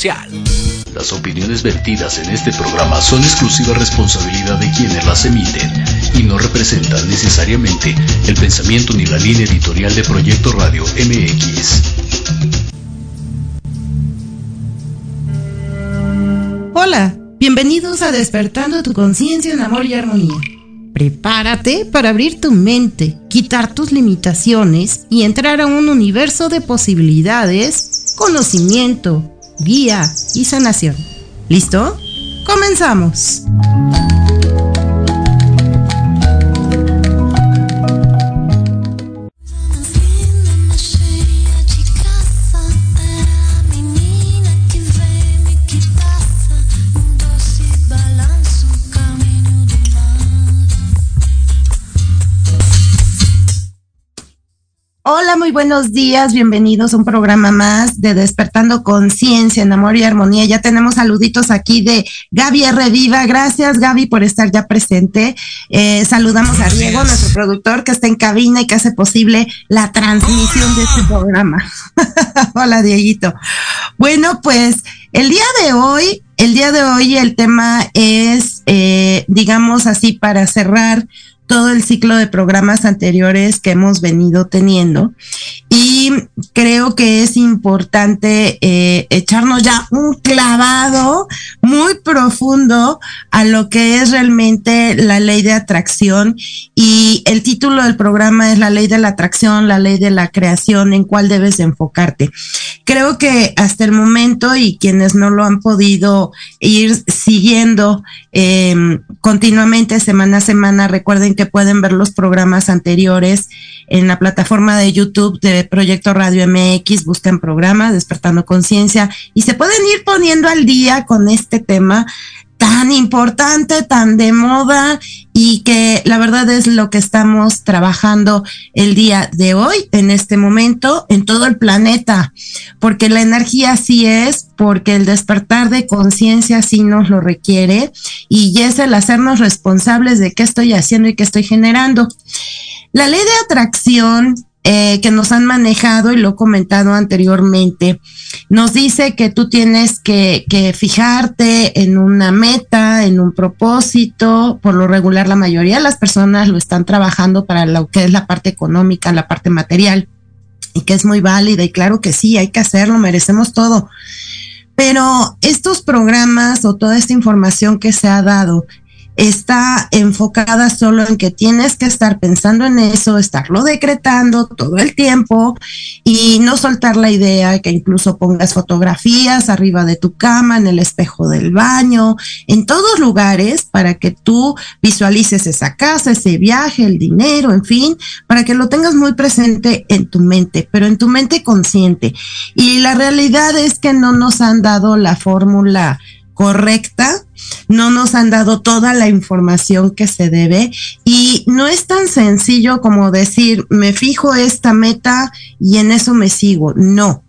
social. Las opiniones vertidas en este programa son exclusiva responsabilidad de quienes las emiten y no representan necesariamente el pensamiento ni la línea editorial de Proyecto Radio MX. Hola, bienvenidos a Despertando tu conciencia en amor y armonía. Prepárate para abrir tu mente, quitar tus limitaciones y entrar a un universo de posibilidades, conocimiento, guía y sanación. ¿Listo? Comenzamos. Hola, muy buenos días, bienvenidos a un programa más de Despertando Conciencia en Amor y Armonía. Ya tenemos saluditos aquí de Gaby R. Viva. Gracias, Gaby, por estar ya presente. Eh, saludamos a Diego, nuestro productor, que está en cabina y que hace posible la transmisión de este programa. Hola, Dieguito. Bueno, pues el día de hoy, el día de hoy el tema es, eh, digamos así, para cerrar todo el ciclo de programas anteriores que hemos venido teniendo. Y creo que es importante eh, echarnos ya un clavado muy profundo a lo que es realmente la ley de atracción. Y el título del programa es la ley de la atracción, la ley de la creación, en cuál debes enfocarte. Creo que hasta el momento y quienes no lo han podido ir siguiendo eh, continuamente semana a semana, recuerden que pueden ver los programas anteriores en la plataforma de YouTube de Proyecto Radio MX, buscan programa Despertando Conciencia y se pueden ir poniendo al día con este tema tan importante, tan de moda y que la verdad es lo que estamos trabajando el día de hoy, en este momento, en todo el planeta, porque la energía sí es, porque el despertar de conciencia sí nos lo requiere y es el hacernos responsables de qué estoy haciendo y qué estoy generando. La ley de atracción eh, que nos han manejado y lo he comentado anteriormente, nos dice que tú tienes que, que, fijarte en una meta, en un propósito. Por lo regular, la mayoría de las personas lo están trabajando para lo que es la parte económica, la parte material, y que es muy válida. Y claro que sí, hay que hacerlo, merecemos todo. Pero estos programas o toda esta información que se ha dado está enfocada solo en que tienes que estar pensando en eso, estarlo decretando todo el tiempo y no soltar la idea que incluso pongas fotografías arriba de tu cama, en el espejo del baño, en todos lugares para que tú visualices esa casa, ese viaje, el dinero, en fin, para que lo tengas muy presente en tu mente, pero en tu mente consciente. Y la realidad es que no nos han dado la fórmula correcta, no nos han dado toda la información que se debe y no es tan sencillo como decir, me fijo esta meta y en eso me sigo. No.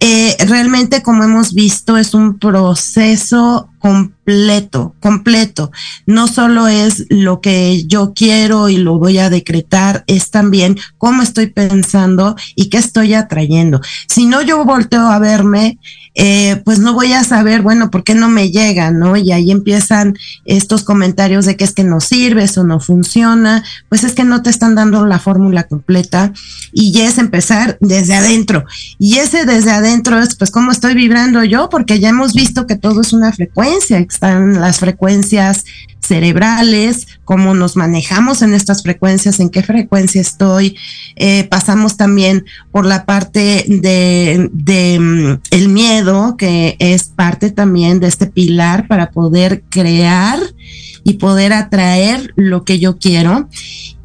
Eh, realmente, como hemos visto, es un proceso completo, completo. No solo es lo que yo quiero y lo voy a decretar, es también cómo estoy pensando y qué estoy atrayendo. Si no, yo volteo a verme eh, pues no voy a saber, bueno, ¿por qué no me llega? ¿No? Y ahí empiezan estos comentarios de que es que no sirve, eso no funciona, pues es que no te están dando la fórmula completa y es empezar desde adentro. Y ese desde adentro es, pues, ¿cómo estoy vibrando yo? Porque ya hemos visto que todo es una frecuencia, están las frecuencias cerebrales, cómo nos manejamos en estas frecuencias, en qué frecuencia estoy. Eh, pasamos también por la parte de, de mm, el miedo, que es parte también de este pilar para poder crear y poder atraer lo que yo quiero.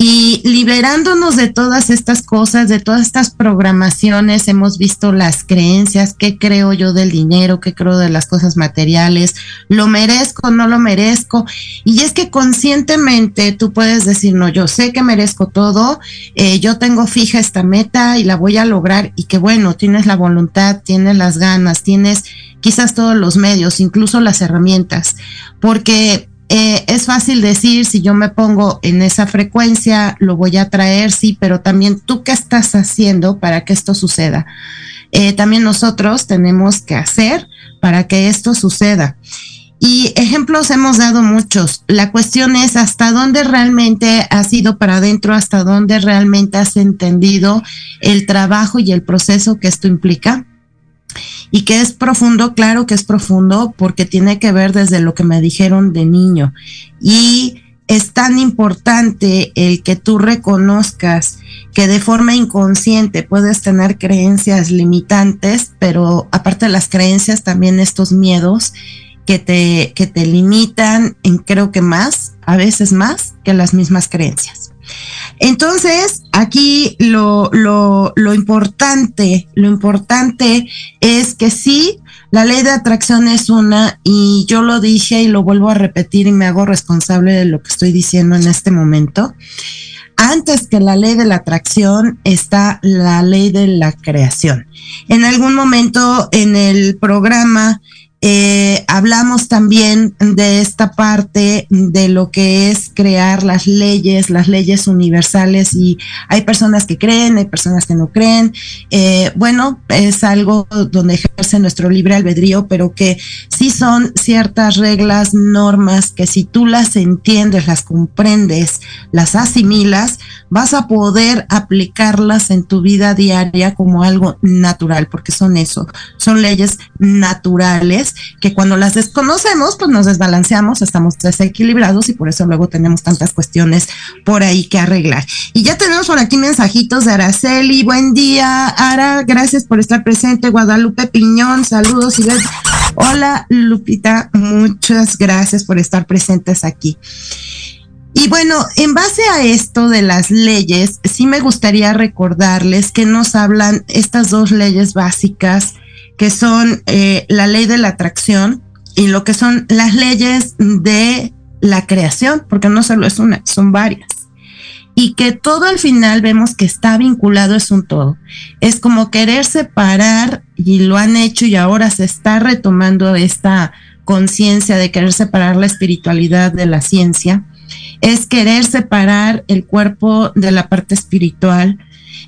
Y liberándonos de todas estas cosas, de todas estas programaciones, hemos visto las creencias, qué creo yo del dinero, qué creo de las cosas materiales, lo merezco, no lo merezco. Y es que conscientemente tú puedes decir, no, yo sé que merezco todo, eh, yo tengo fija esta meta y la voy a lograr y que bueno, tienes la voluntad, tienes las ganas, tienes quizás todos los medios, incluso las herramientas, porque eh, es fácil decir, si yo me pongo en esa frecuencia, lo voy a traer, sí, pero también tú qué estás haciendo para que esto suceda. Eh, también nosotros tenemos que hacer para que esto suceda. Y ejemplos hemos dado muchos. La cuestión es hasta dónde realmente has ido para adentro, hasta dónde realmente has entendido el trabajo y el proceso que esto implica. Y que es profundo, claro que es profundo porque tiene que ver desde lo que me dijeron de niño. Y es tan importante el que tú reconozcas que de forma inconsciente puedes tener creencias limitantes, pero aparte de las creencias, también estos miedos que te, que te limitan en creo que más, a veces más que las mismas creencias. Entonces, aquí lo, lo, lo importante, lo importante es que sí, la ley de atracción es una y yo lo dije y lo vuelvo a repetir y me hago responsable de lo que estoy diciendo en este momento. Antes que la ley de la atracción está la ley de la creación. En algún momento en el programa eh, hablamos también de esta parte de lo que es crear las leyes, las leyes universales y hay personas que creen, hay personas que no creen. Eh, bueno, es algo donde ejerce nuestro libre albedrío, pero que sí son ciertas reglas, normas que si tú las entiendes, las comprendes, las asimilas, vas a poder aplicarlas en tu vida diaria como algo natural, porque son eso, son leyes naturales que cuando las desconocemos, pues nos desbalanceamos, estamos desequilibrados y por eso luego tenemos tantas cuestiones por ahí que arreglar. Y ya tenemos por aquí mensajitos de Araceli, buen día, Ara, gracias por estar presente, Guadalupe Piñón, saludos y Hola Lupita, muchas gracias por estar presentes aquí. Y bueno, en base a esto de las leyes, sí me gustaría recordarles que nos hablan estas dos leyes básicas, que son eh, la ley de la atracción y lo que son las leyes de la creación, porque no solo es una, son varias. Y que todo al final vemos que está vinculado, es un todo. Es como querer separar, y lo han hecho y ahora se está retomando esta conciencia de querer separar la espiritualidad de la ciencia es querer separar el cuerpo de la parte espiritual,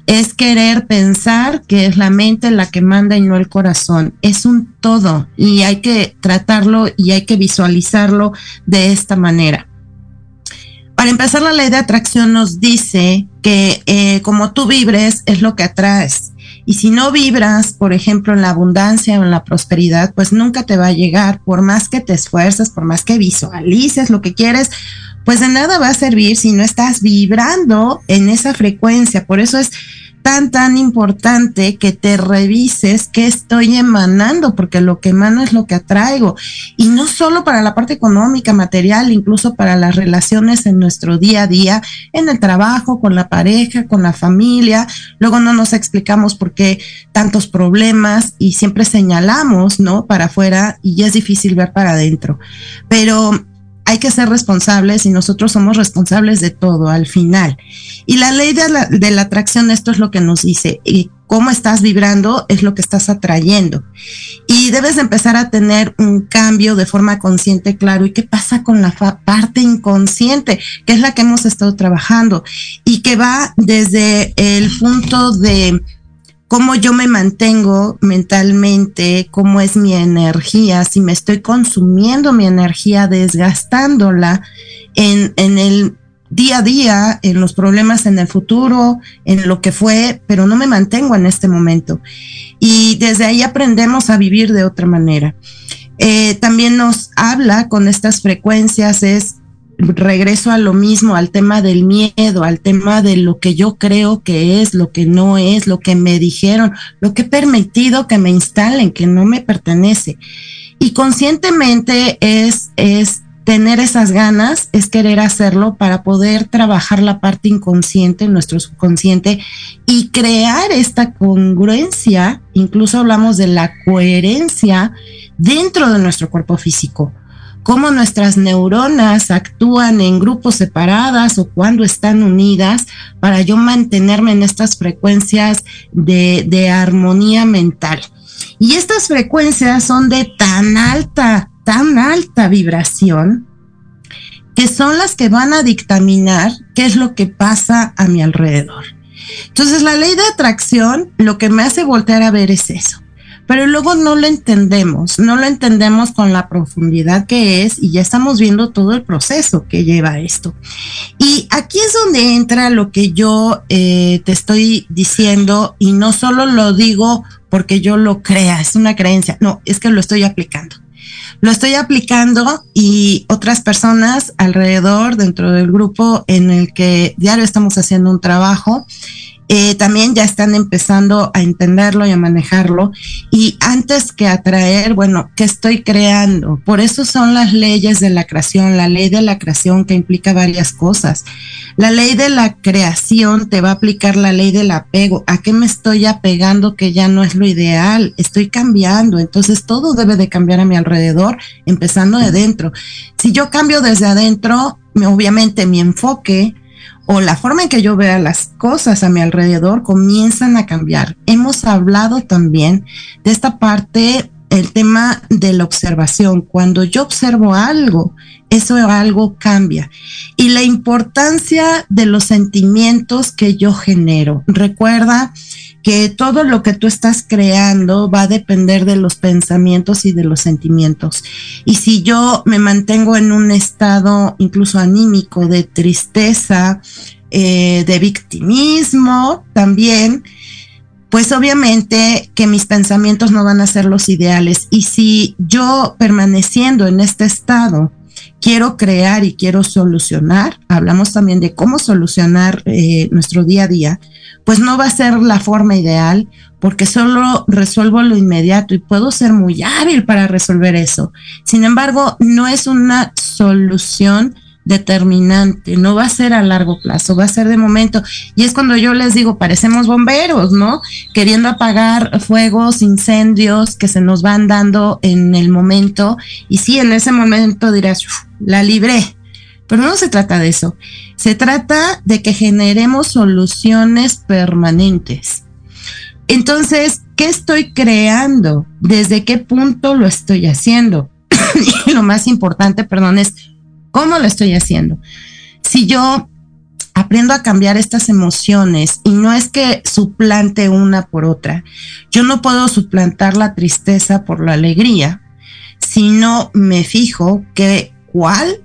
es querer pensar que es la mente la que manda y no el corazón. Es un todo y hay que tratarlo y hay que visualizarlo de esta manera. Para empezar, la ley de atracción nos dice que eh, como tú vibres es lo que atraes. Y si no vibras, por ejemplo, en la abundancia o en la prosperidad, pues nunca te va a llegar, por más que te esfuerces, por más que visualices lo que quieres, pues de nada va a servir si no estás vibrando en esa frecuencia. Por eso es tan, tan importante que te revises qué estoy emanando, porque lo que emano es lo que atraigo. Y no solo para la parte económica, material, incluso para las relaciones en nuestro día a día, en el trabajo, con la pareja, con la familia. Luego no nos explicamos por qué tantos problemas y siempre señalamos, ¿no? Para afuera y es difícil ver para adentro. Pero hay que ser responsables y nosotros somos responsables de todo al final. Y la ley de la, atracción, esto es lo que nos dice, y cómo estás vibrando es lo que estás atrayendo. Y debes empezar a tener un cambio de forma consciente, claro. ¿Y qué pasa con la parte inconsciente, que es la que hemos estado trabajando y que va desde el punto de cómo yo me mantengo mentalmente, cómo es mi energía, si me estoy consumiendo mi energía, desgastándola en, en el día a día, en los problemas en el futuro, en lo que fue, pero no me mantengo en este momento. Y desde ahí aprendemos a vivir de otra manera. Eh, también nos habla con estas frecuencias, es regreso a lo mismo, al tema del miedo, al tema de lo que yo creo que es, lo que no es, lo que me dijeron, lo que he permitido que me instalen, que no me pertenece. Y conscientemente es, es tener esas ganas, es querer hacerlo para poder trabajar la parte inconsciente, nuestro subconsciente, y crear esta congruencia, incluso hablamos de la coherencia dentro de nuestro cuerpo físico cómo nuestras neuronas actúan en grupos separadas o cuando están unidas para yo mantenerme en estas frecuencias de, de armonía mental. Y estas frecuencias son de tan alta, tan alta vibración que son las que van a dictaminar qué es lo que pasa a mi alrededor. Entonces, la ley de atracción lo que me hace voltear a ver es eso pero luego no lo entendemos, no lo entendemos con la profundidad que es y ya estamos viendo todo el proceso que lleva esto. Y aquí es donde entra lo que yo eh, te estoy diciendo y no solo lo digo porque yo lo crea, es una creencia, no, es que lo estoy aplicando. Lo estoy aplicando y otras personas alrededor dentro del grupo en el que diario estamos haciendo un trabajo eh, también ya están empezando a entenderlo y a manejarlo. Y antes que atraer, bueno, ¿qué estoy creando? Por eso son las leyes de la creación, la ley de la creación que implica varias cosas. La ley de la creación te va a aplicar la ley del apego. ¿A qué me estoy apegando que ya no es lo ideal? Estoy cambiando. Entonces todo debe de cambiar a mi alrededor, empezando de dentro. Si yo cambio desde adentro, obviamente mi enfoque o la forma en que yo vea las cosas a mi alrededor comienzan a cambiar. Hemos hablado también de esta parte, el tema de la observación. Cuando yo observo algo, eso algo cambia. Y la importancia de los sentimientos que yo genero. Recuerda que todo lo que tú estás creando va a depender de los pensamientos y de los sentimientos. Y si yo me mantengo en un estado incluso anímico de tristeza, eh, de victimismo también, pues obviamente que mis pensamientos no van a ser los ideales. Y si yo permaneciendo en este estado, quiero crear y quiero solucionar, hablamos también de cómo solucionar eh, nuestro día a día, pues no va a ser la forma ideal porque solo resuelvo lo inmediato y puedo ser muy hábil para resolver eso. Sin embargo, no es una solución determinante, no va a ser a largo plazo, va a ser de momento. Y es cuando yo les digo, parecemos bomberos, ¿no? Queriendo apagar fuegos, incendios que se nos van dando en el momento. Y sí, en ese momento dirás, la libré. Pero no se trata de eso. Se trata de que generemos soluciones permanentes. Entonces, ¿qué estoy creando? ¿Desde qué punto lo estoy haciendo? y lo más importante, perdón, es ¿Cómo lo estoy haciendo? Si yo aprendo a cambiar estas emociones y no es que suplante una por otra, yo no puedo suplantar la tristeza por la alegría, sino me fijo que cuál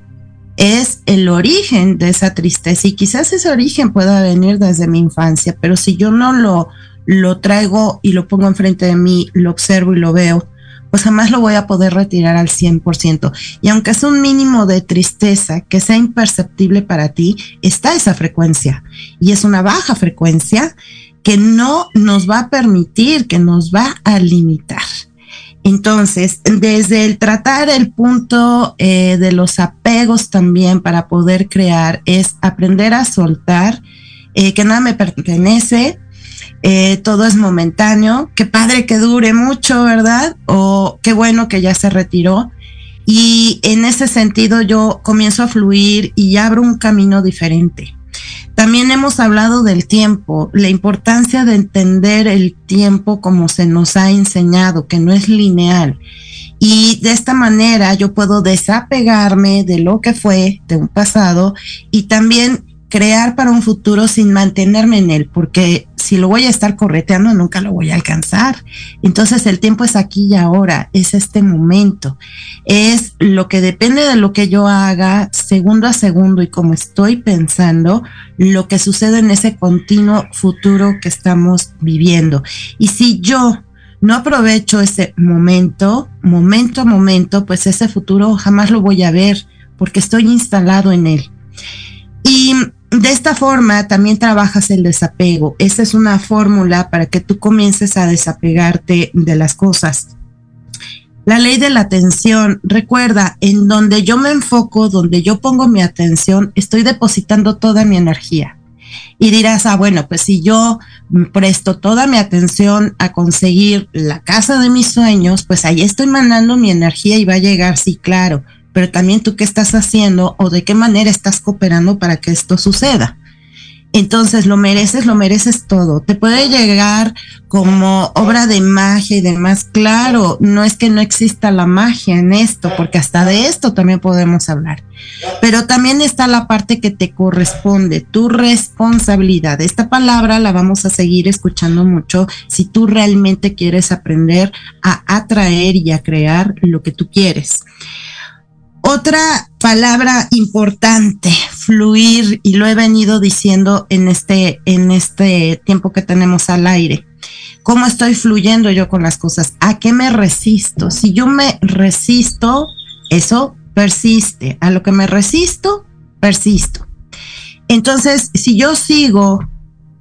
es el origen de esa tristeza y quizás ese origen pueda venir desde mi infancia, pero si yo no lo, lo traigo y lo pongo enfrente de mí, lo observo y lo veo, pues jamás lo voy a poder retirar al 100%. Y aunque es un mínimo de tristeza que sea imperceptible para ti, está esa frecuencia. Y es una baja frecuencia que no nos va a permitir, que nos va a limitar. Entonces, desde el tratar el punto eh, de los apegos también para poder crear, es aprender a soltar, eh, que nada me pertenece, eh, todo es momentáneo, qué padre que dure mucho, ¿verdad? O qué bueno que ya se retiró. Y en ese sentido yo comienzo a fluir y abro un camino diferente. También hemos hablado del tiempo, la importancia de entender el tiempo como se nos ha enseñado, que no es lineal. Y de esta manera yo puedo desapegarme de lo que fue, de un pasado, y también crear para un futuro sin mantenerme en él, porque si lo voy a estar correteando, nunca lo voy a alcanzar. Entonces el tiempo es aquí y ahora, es este momento, es lo que depende de lo que yo haga segundo a segundo y como estoy pensando, lo que sucede en ese continuo futuro que estamos viviendo. Y si yo no aprovecho ese momento, momento a momento, pues ese futuro jamás lo voy a ver porque estoy instalado en él. Y de esta forma también trabajas el desapego. Esa es una fórmula para que tú comiences a desapegarte de las cosas. La ley de la atención, recuerda, en donde yo me enfoco, donde yo pongo mi atención, estoy depositando toda mi energía. Y dirás, ah, bueno, pues si yo presto toda mi atención a conseguir la casa de mis sueños, pues ahí estoy mandando mi energía y va a llegar, sí, claro pero también tú qué estás haciendo o de qué manera estás cooperando para que esto suceda. Entonces, lo mereces, lo mereces todo. Te puede llegar como obra de magia y demás. Claro, no es que no exista la magia en esto, porque hasta de esto también podemos hablar. Pero también está la parte que te corresponde, tu responsabilidad. Esta palabra la vamos a seguir escuchando mucho si tú realmente quieres aprender a atraer y a crear lo que tú quieres. Otra palabra importante, fluir, y lo he venido diciendo en este, en este tiempo que tenemos al aire. ¿Cómo estoy fluyendo yo con las cosas? ¿A qué me resisto? Si yo me resisto, eso persiste. A lo que me resisto, persisto. Entonces, si yo sigo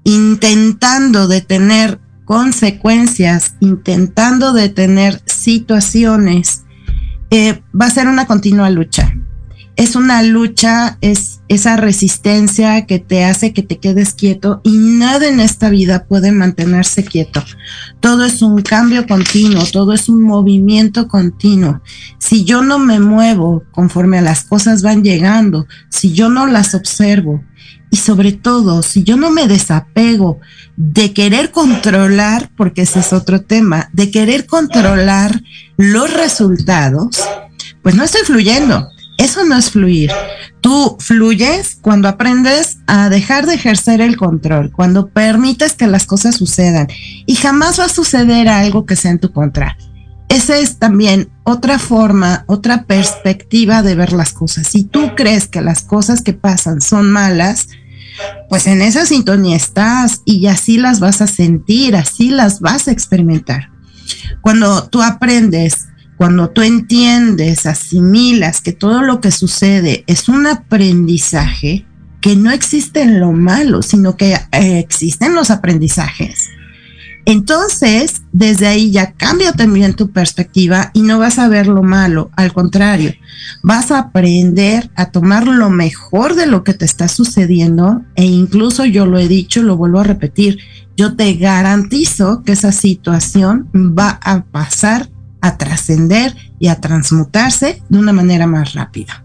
intentando detener consecuencias, intentando detener situaciones eh, va a ser una continua lucha. Es una lucha, es esa resistencia que te hace que te quedes quieto y nada en esta vida puede mantenerse quieto. Todo es un cambio continuo, todo es un movimiento continuo. Si yo no me muevo conforme a las cosas van llegando, si yo no las observo y sobre todo si yo no me desapego de querer controlar, porque ese es otro tema, de querer controlar los resultados, pues no estoy fluyendo. Eso no es fluir. Tú fluyes cuando aprendes a dejar de ejercer el control, cuando permites que las cosas sucedan y jamás va a suceder algo que sea en tu contra. Esa es también otra forma, otra perspectiva de ver las cosas. Si tú crees que las cosas que pasan son malas, pues en esa sintonía estás y así las vas a sentir, así las vas a experimentar. Cuando tú aprendes, cuando tú entiendes, asimilas que todo lo que sucede es un aprendizaje, que no existe en lo malo, sino que eh, existen los aprendizajes entonces, desde ahí ya cambia también tu perspectiva y no vas a ver lo malo, al contrario, vas a aprender a tomar lo mejor de lo que te está sucediendo e incluso yo lo he dicho, lo vuelvo a repetir, yo te garantizo que esa situación va a pasar a trascender y a transmutarse de una manera más rápida.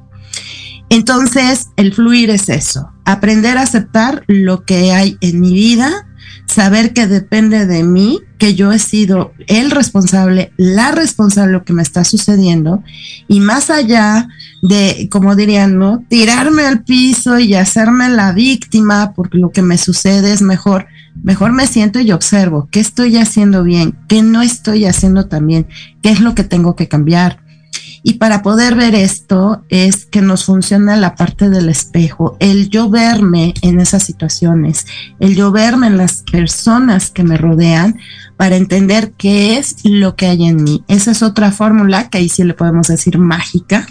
Entonces, el fluir es eso, aprender a aceptar lo que hay en mi vida saber que depende de mí, que yo he sido el responsable, la responsable de lo que me está sucediendo, y más allá de, como dirían, ¿no? Tirarme al piso y hacerme la víctima porque lo que me sucede es mejor, mejor me siento y observo qué estoy haciendo bien, qué no estoy haciendo tan bien, qué es lo que tengo que cambiar y para poder ver esto es que nos funciona la parte del espejo, el yo verme en esas situaciones, el yo verme en las personas que me rodean para entender qué es lo que hay en mí. Esa es otra fórmula que ahí sí le podemos decir mágica,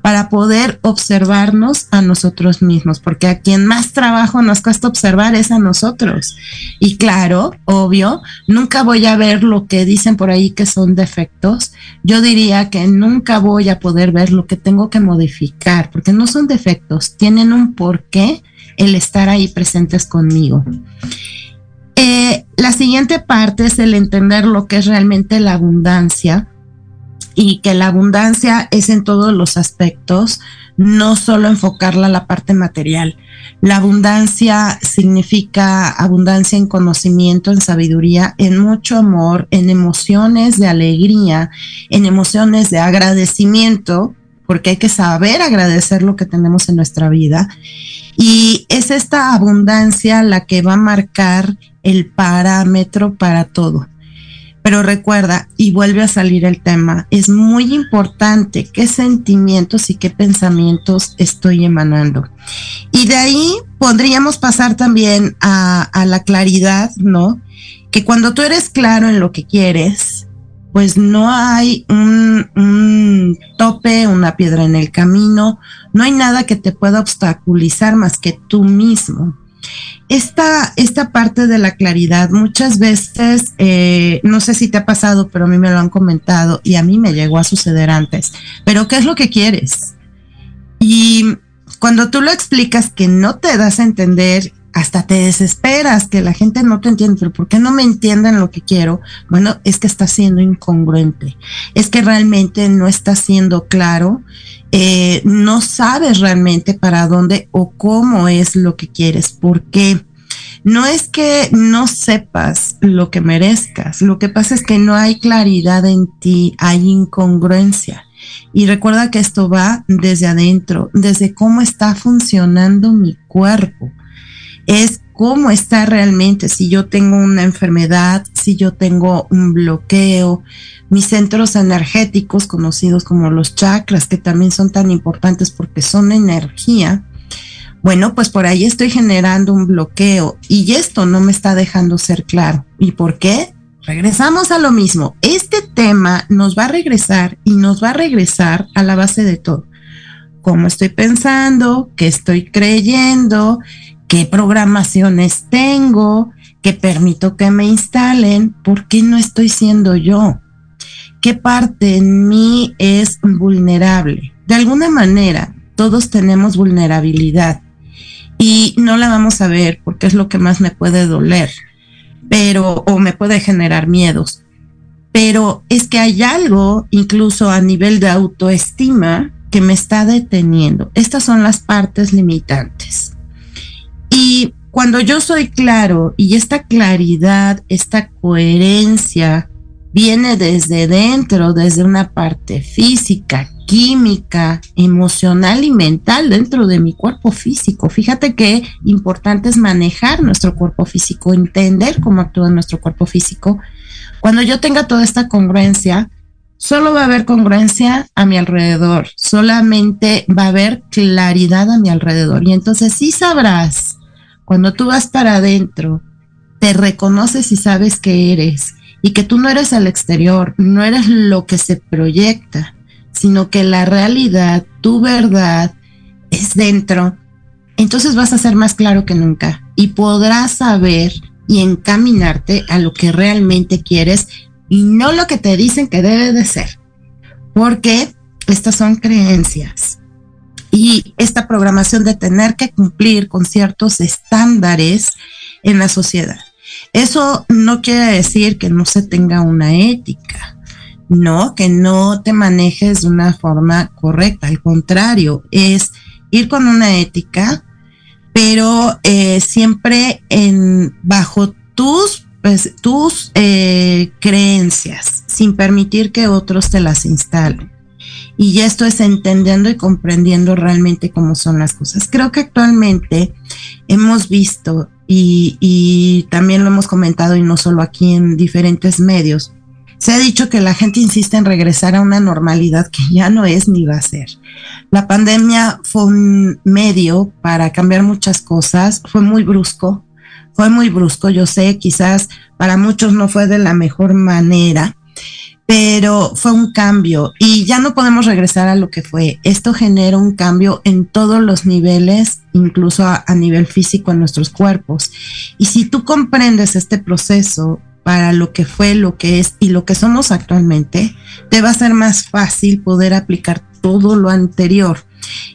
para poder observarnos a nosotros mismos, porque a quien más trabajo nos cuesta observar es a nosotros. Y claro, obvio, nunca voy a ver lo que dicen por ahí que son defectos. Yo diría que nunca voy a poder ver lo que tengo que modificar, porque no son defectos, tienen un porqué el estar ahí presentes conmigo. Eh, la siguiente parte es el entender lo que es realmente la abundancia y que la abundancia es en todos los aspectos, no solo enfocarla a la parte material. La abundancia significa abundancia en conocimiento, en sabiduría, en mucho amor, en emociones de alegría, en emociones de agradecimiento, porque hay que saber agradecer lo que tenemos en nuestra vida. Y es esta abundancia la que va a marcar el parámetro para todo. Pero recuerda, y vuelve a salir el tema, es muy importante qué sentimientos y qué pensamientos estoy emanando. Y de ahí podríamos pasar también a, la claridad, ¿no? Que cuando tú eres claro en lo que quieres, pues no hay un, tope, una piedra en el camino, no hay nada que te pueda obstaculizar más que tú mismo esta, esta parte de la claridad, muchas veces, eh, no sé si te ha pasado, pero a mí me lo han comentado y a mí me llegó a suceder antes, pero ¿qué es lo que quieres? Y cuando tú lo explicas que no te das a entender, hasta te desesperas, que la gente no te entiende, pero ¿por qué no me entienden lo que quiero? Bueno, es que está siendo incongruente, es que realmente no está siendo claro eh, no sabes realmente para dónde o cómo es lo que quieres. ¿Por qué? no es que no sepas lo que merezcas, lo que pasa es que no hay claridad en ti, hay incongruencia. Y recuerda que esto va desde adentro, desde cómo está funcionando mi cuerpo. Es cómo está realmente, si yo tengo una enfermedad, si yo tengo un bloqueo, mis centros energéticos conocidos como los chakras, que también son tan importantes porque son energía, bueno, pues por ahí estoy generando un bloqueo y esto no me está dejando ser claro. ¿Y por qué? Regresamos a lo mismo. Este tema nos va a regresar y nos va a regresar a la base de todo. ¿Cómo estoy pensando? ¿Qué estoy creyendo? ¿Qué programaciones tengo? ¿Qué permito que me instalen? ¿Por qué no estoy siendo yo? ¿Qué parte en mí es vulnerable? De alguna manera, todos tenemos vulnerabilidad y no la vamos a ver porque es lo que más me puede doler, pero o me puede generar miedos. Pero es que hay algo, incluso a nivel de autoestima, que me está deteniendo. Estas son las partes limitantes. Y cuando yo soy claro y esta claridad, esta coherencia viene desde dentro, desde una parte física, química, emocional y mental dentro de mi cuerpo físico. Fíjate qué importante es manejar nuestro cuerpo físico, entender cómo actúa nuestro cuerpo físico. Cuando yo tenga toda esta congruencia, solo va a haber congruencia a mi alrededor, solamente va a haber claridad a mi alrededor. Y entonces sí sabrás, cuando tú vas para adentro, te reconoces y sabes que eres y que tú no eres el exterior, no eres lo que se proyecta, sino que la realidad, tu verdad, es dentro, entonces vas a ser más claro que nunca y podrás saber y encaminarte a lo que realmente quieres y no lo que te dicen que debe de ser. Porque estas son creencias. Y esta programación de tener que cumplir con ciertos estándares en la sociedad. Eso no quiere decir que no se tenga una ética no, que no te manejes de una forma correcta, al contrario, es ir con una ética, pero eh, siempre en, bajo tus, pues, tus eh, creencias, sin permitir que otros te las instalen. Y esto es entendiendo y comprendiendo realmente cómo son las cosas. Creo que actualmente hemos visto, y, y también lo hemos comentado, y no solo aquí en diferentes medios, se ha dicho que la gente insiste en regresar a una normalidad que ya no es ni va a ser. La pandemia fue un medio para cambiar muchas cosas, fue muy brusco, fue muy brusco, yo sé, quizás para muchos no fue de la mejor manera, pero fue un cambio y ya no podemos regresar a lo que fue. Esto genera un cambio en todos los niveles, incluso a, nivel físico en nuestros cuerpos. Y si tú comprendes este proceso para lo que fue, lo que es y lo que somos actualmente, te va a ser más fácil poder aplicar todo lo anterior.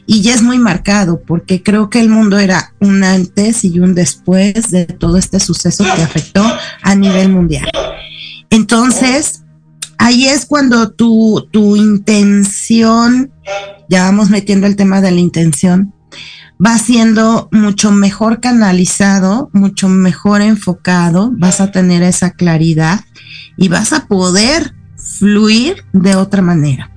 Y ya es muy marcado porque creo que el mundo era un antes y un después de todo este suceso que afectó a nivel mundial. Entonces, ahí es cuando tu, tu intención, ya vamos metiendo el tema de la intención, va siendo mucho mejor canalizado, mucho mejor enfocado, vas a tener esa claridad y vas a poder fluir de otra manera.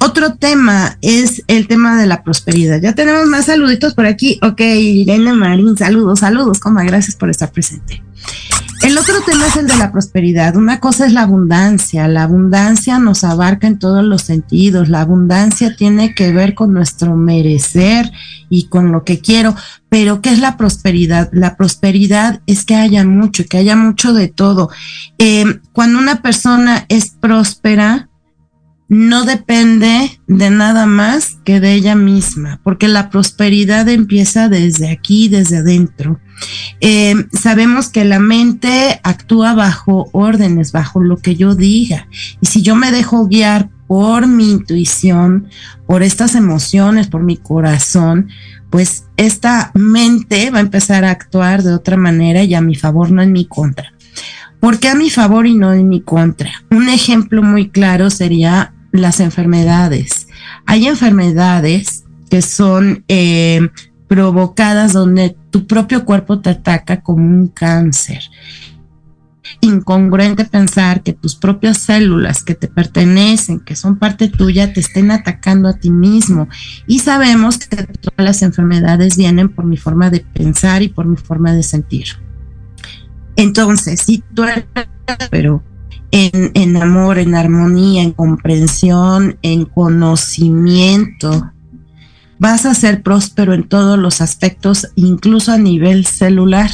Otro tema es el tema de la prosperidad. Ya tenemos más saluditos por aquí. Ok, Irene Marín, saludos, saludos, coma, gracias por estar presente. El otro tema es el de la prosperidad. Una cosa es la abundancia. La abundancia nos abarca en todos los sentidos. La abundancia tiene que ver con nuestro merecer y con lo que quiero. Pero ¿qué es la prosperidad? La prosperidad es que haya mucho, que haya mucho de todo. Eh, cuando una persona es próspera, no depende de nada más que de ella misma, porque la prosperidad empieza desde aquí, desde adentro. Eh, sabemos que la mente actúa bajo órdenes, bajo lo que yo diga. Y si yo me dejo guiar por mi intuición, por estas emociones, por mi corazón, pues esta mente va a empezar a actuar de otra manera y a mi favor, no en mi contra. ¿Por qué a mi favor y no en mi contra? Un ejemplo muy claro sería las enfermedades. Hay enfermedades que son eh, provocadas donde tu propio cuerpo te ataca como un cáncer. Incongruente pensar que tus propias células que te pertenecen, que son parte tuya, te estén atacando a ti mismo. Y sabemos que todas las enfermedades vienen por mi forma de pensar y por mi forma de sentir. Entonces, si tú eres, pero en, amor, en armonía, en comprensión, en conocimiento, vas a ser próspero en todos los aspectos, incluso a nivel celular,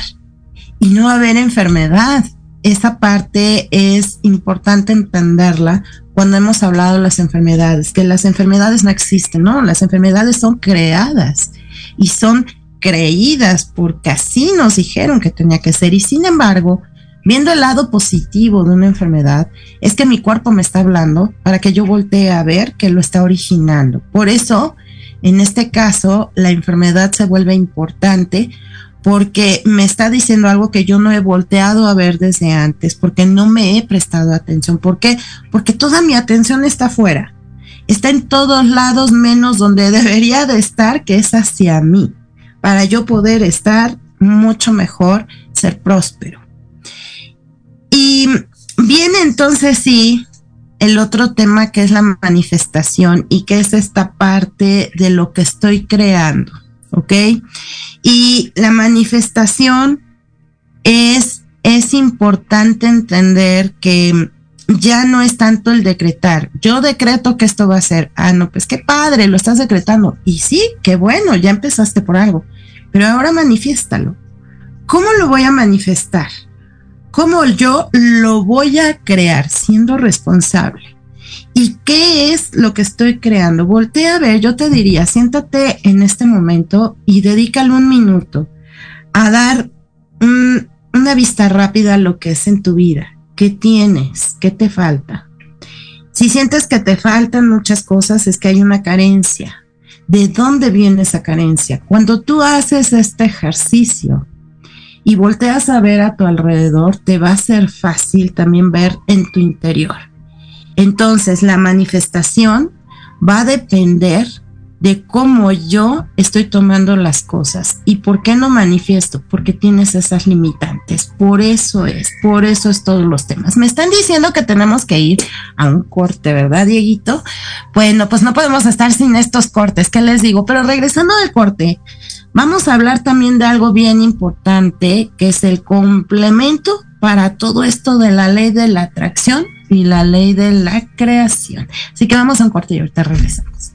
y no va a haber enfermedad. Esa parte es importante entenderla cuando hemos hablado de las enfermedades, que las enfermedades no existen, ¿no? Las enfermedades son creadas y son creídas porque así nos dijeron que tenía que ser. Y sin embargo, viendo el lado positivo de una enfermedad, es que mi cuerpo me está hablando para que yo voltee a ver que lo está originando. Por eso en este caso, la enfermedad se vuelve importante porque me está diciendo algo que yo no he volteado a ver desde antes, porque no me he prestado atención. ¿Por qué? Porque toda mi atención está afuera. Está en todos lados menos donde debería de estar, que es hacia mí, para yo poder estar mucho mejor, ser próspero. Y viene entonces sí el otro tema que es la manifestación y que es esta parte de lo que estoy creando, ¿ok? Y la manifestación es, es importante entender que ya no es tanto el decretar. Yo decreto que esto va a ser, ah, no, pues qué padre, lo estás decretando. Y sí, qué bueno, ya empezaste por algo, pero ahora manifiéstalo. ¿Cómo lo voy a manifestar? Cómo yo lo voy a crear siendo responsable. ¿Y qué es lo que estoy creando? Voltea a ver, yo te diría, siéntate en este momento y dedícale un minuto a dar una vista rápida a lo que es en tu vida. ¿Qué tienes? ¿Qué te falta? Si sientes que te faltan muchas cosas, es que hay una carencia. ¿De dónde viene esa carencia? Cuando tú haces este ejercicio y volteas a ver a tu alrededor, te va a ser fácil también ver en tu interior. Entonces, la manifestación va a depender de cómo yo estoy tomando las cosas. ¿Y por qué no manifiesto? Porque tienes esas limitantes. Por eso es, por eso es todos los temas. Me están diciendo que tenemos que ir a un corte, ¿verdad, Dieguito? Bueno, pues no podemos estar sin estos cortes, ¿qué les digo? Pero regresando del corte, Vamos a hablar también de algo bien importante, que es el complemento para todo esto de la ley de la atracción y la ley de la creación. Así que vamos a un corte y ahorita regresamos.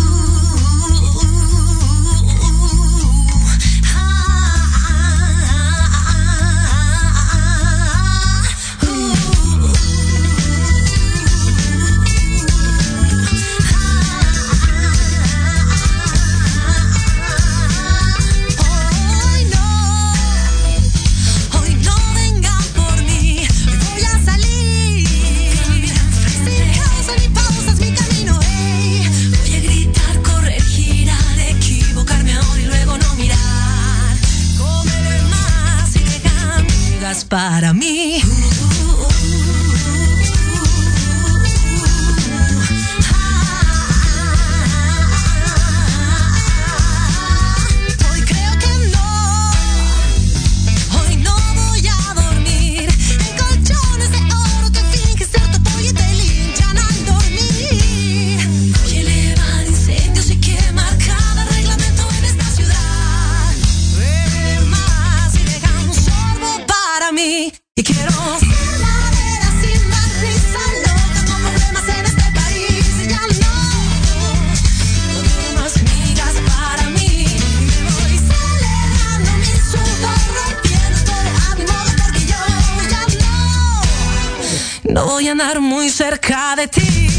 muy cerca de ti.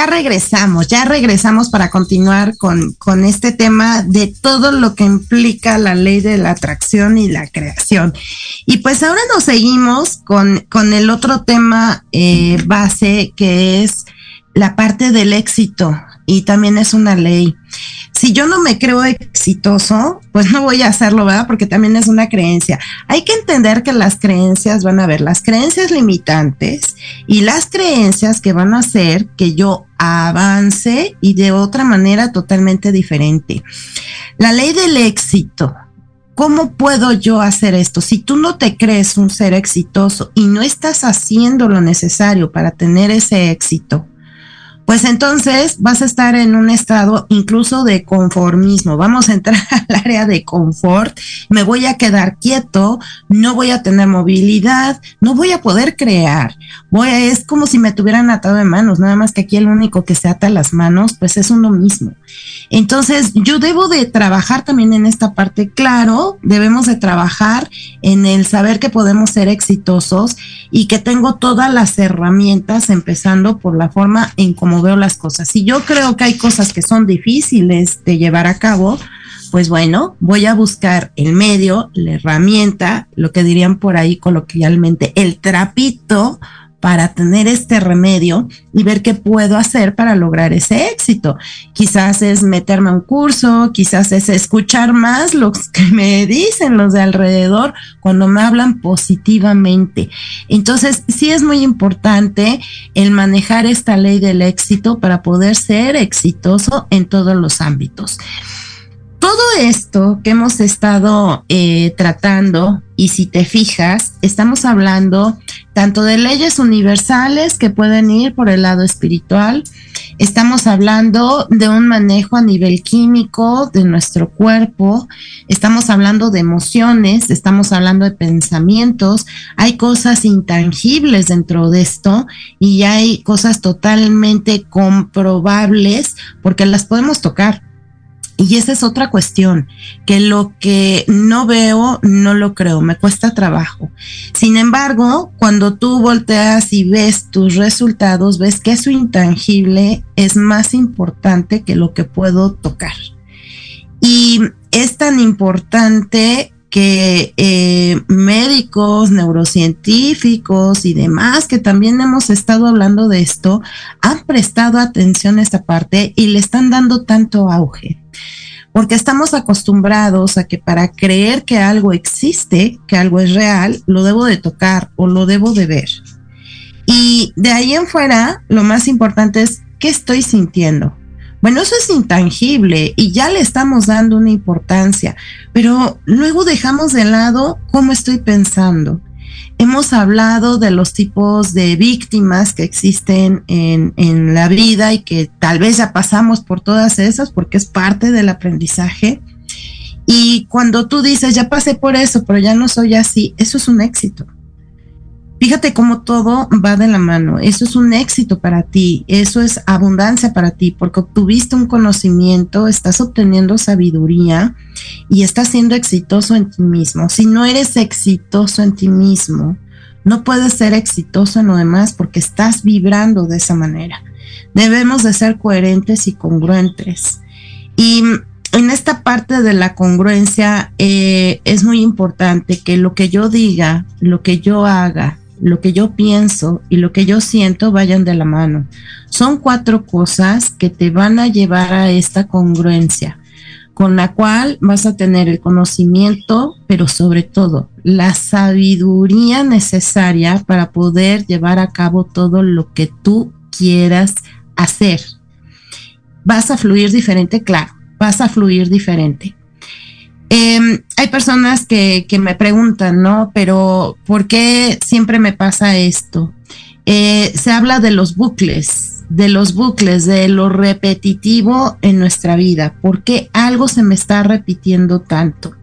Ya regresamos, ya regresamos para continuar con, con, este tema de todo lo que implica la ley de la atracción y la creación. Y pues ahora nos seguimos con, con el otro tema eh, base que es la parte del éxito y también es una ley. Si yo no me creo exitoso, pues no voy a hacerlo, ¿verdad? Porque también es una creencia. Hay que entender que las creencias van a ver las creencias limitantes y las creencias que van a hacer que yo avance y de otra manera totalmente diferente. La ley del éxito. ¿Cómo puedo yo hacer esto? Si tú no te crees un ser exitoso y no estás haciendo lo necesario para tener ese éxito, pues entonces vas a estar en un estado incluso de conformismo. Vamos a entrar al área de confort, me voy a quedar quieto, no voy a tener movilidad, no voy a poder crear. Voy a, es como si me tuvieran atado de manos, nada más que aquí el único que se ata las manos, pues es uno mismo. Entonces, yo debo de trabajar también en esta parte, claro, debemos de trabajar en el saber que podemos ser exitosos y que tengo todas las herramientas, empezando por la forma en cómo veo las cosas. Si yo creo que hay cosas que son difíciles de llevar a cabo, pues bueno, voy a buscar el medio, la herramienta, lo que dirían por ahí coloquialmente, el trapito para tener este remedio y ver qué puedo hacer para lograr ese éxito. Quizás es meterme a un curso, quizás es escuchar más lo que me dicen los de alrededor cuando me hablan positivamente. Entonces, sí es muy importante el manejar esta ley del éxito para poder ser exitoso en todos los ámbitos todo esto que hemos estado eh, tratando, y si te fijas, estamos hablando tanto de leyes universales que pueden ir por el lado espiritual, estamos hablando de un manejo a nivel químico de nuestro cuerpo, estamos hablando de emociones, estamos hablando de pensamientos, hay cosas intangibles dentro de esto y hay cosas totalmente comprobables porque las podemos tocar y esa es otra cuestión, que lo que no veo, no lo creo, me cuesta trabajo. Sin embargo, cuando tú volteas y ves tus resultados, ves que eso intangible es más importante que lo que puedo tocar. Y es tan importante que eh, médicos, neurocientíficos y demás, que también hemos estado hablando de esto, han prestado atención a esta parte y le están dando tanto auge porque estamos acostumbrados a que para creer que algo existe, que algo es real, lo debo de tocar o lo debo de ver. Y de ahí en fuera, lo más importante es qué estoy sintiendo. Bueno, eso es intangible y ya le estamos dando una importancia, pero luego dejamos de lado cómo estoy pensando. Hemos hablado de los tipos de víctimas que existen en, en, la vida y que tal vez ya pasamos por todas esas porque es parte del aprendizaje. Y cuando tú dices, ya pasé por eso, pero ya no soy así, eso es un éxito. Fíjate cómo todo va de la mano. Eso es un éxito para ti, eso es abundancia para ti, porque obtuviste un conocimiento, estás obteniendo sabiduría y estás siendo exitoso en ti mismo. Si no eres exitoso en ti mismo, no puedes ser exitoso en lo demás porque estás vibrando de esa manera. Debemos de ser coherentes y congruentes. Y en esta parte de la congruencia eh, es muy importante que lo que yo diga, lo que yo haga, lo que yo pienso y lo que yo siento vayan de la mano. Son cuatro cosas que te van a llevar a esta congruencia, con la cual vas a tener el conocimiento, pero sobre todo la sabiduría necesaria para poder llevar a cabo todo lo que tú quieras hacer. Vas a fluir diferente, claro, vas a fluir diferente Em, hay personas que, me preguntan, ¿no? Pero ¿por qué siempre me pasa esto? Eh, se habla de los bucles, de los bucles, de lo repetitivo en nuestra vida. ¿Por qué algo se me está repitiendo tanto?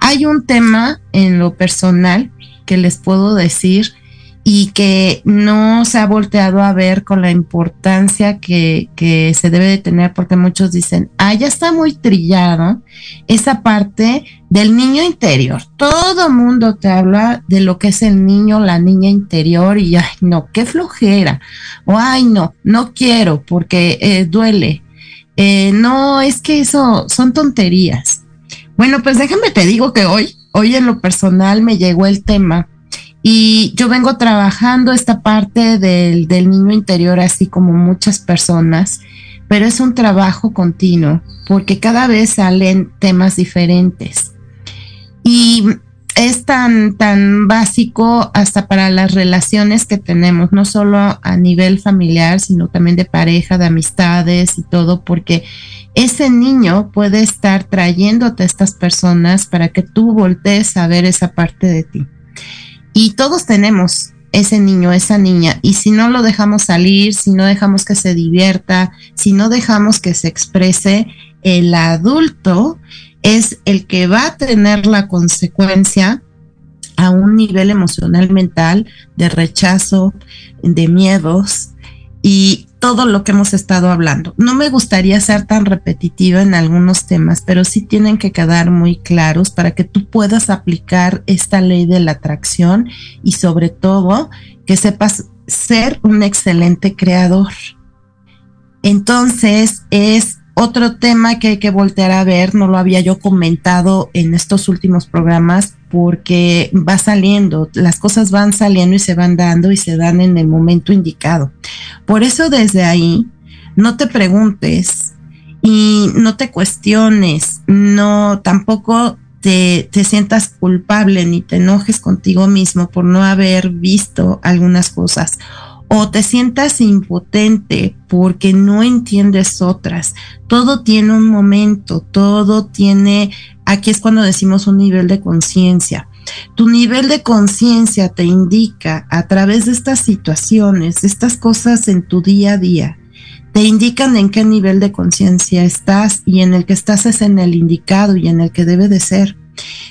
Hay un tema en lo personal que les puedo decir y que no se ha volteado a ver con la importancia que, que, se debe de tener, porque muchos dicen, ah, ya está muy trillado esa parte del niño interior. Todo mundo te habla de lo que es el niño, la niña interior, y ay, no, qué flojera, o ay, no, no quiero porque eh, duele. Eh, no, es que eso son tonterías. Bueno, pues déjame te digo que hoy, hoy en lo personal me llegó el tema y yo vengo trabajando esta parte del, niño interior, así como muchas personas, pero es un trabajo continuo, porque cada vez salen temas diferentes. Y es tan, tan básico hasta para las relaciones que tenemos, no solo a nivel familiar, sino también de pareja, de amistades y todo, porque ese niño puede estar trayéndote a estas personas para que tú voltees a ver esa parte de ti. Y todos tenemos ese niño, esa niña, y si no lo dejamos salir, si no dejamos que se divierta, si no dejamos que se exprese, el adulto es el que va a tener la consecuencia a un nivel emocional mental de rechazo, de miedos y todo lo que hemos estado hablando. No me gustaría ser tan repetitiva en algunos temas, pero sí tienen que quedar muy claros para que tú puedas aplicar esta ley de la atracción y sobre todo que sepas ser un excelente creador. Entonces es otro tema que hay que voltear a ver, no lo había yo comentado en estos últimos programas, porque va saliendo, las cosas van saliendo y se van dando y se dan en el momento indicado. Por eso desde ahí, no te preguntes y no te cuestiones, no tampoco te, te, sientas culpable ni te enojes contigo mismo por no haber visto algunas cosas o te sientas impotente porque no entiendes otras. Todo tiene un momento, todo tiene, aquí es cuando decimos un nivel de conciencia. Tu nivel de conciencia te indica a través de estas situaciones, estas cosas en tu día a día, te indican en qué nivel de conciencia estás y en el que estás es en el indicado y en el que debe de ser.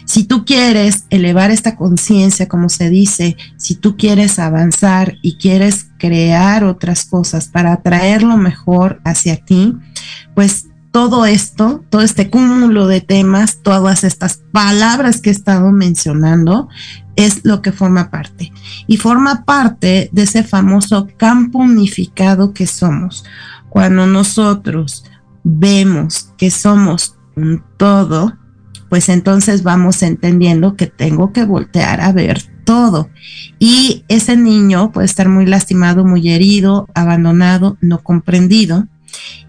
Si tú quieres elevar esta conciencia, como se dice, si tú quieres avanzar y quieres crear otras cosas para atraer lo mejor hacia ti, pues todo esto, todo este cúmulo de temas, todas estas palabras que he estado mencionando, es lo que forma parte. Y forma parte de ese famoso campo unificado que somos. Cuando nosotros vemos que somos un todo, pues entonces vamos entendiendo que tengo que voltear a ver todo. Y ese niño puede estar muy lastimado, muy herido, abandonado, no comprendido.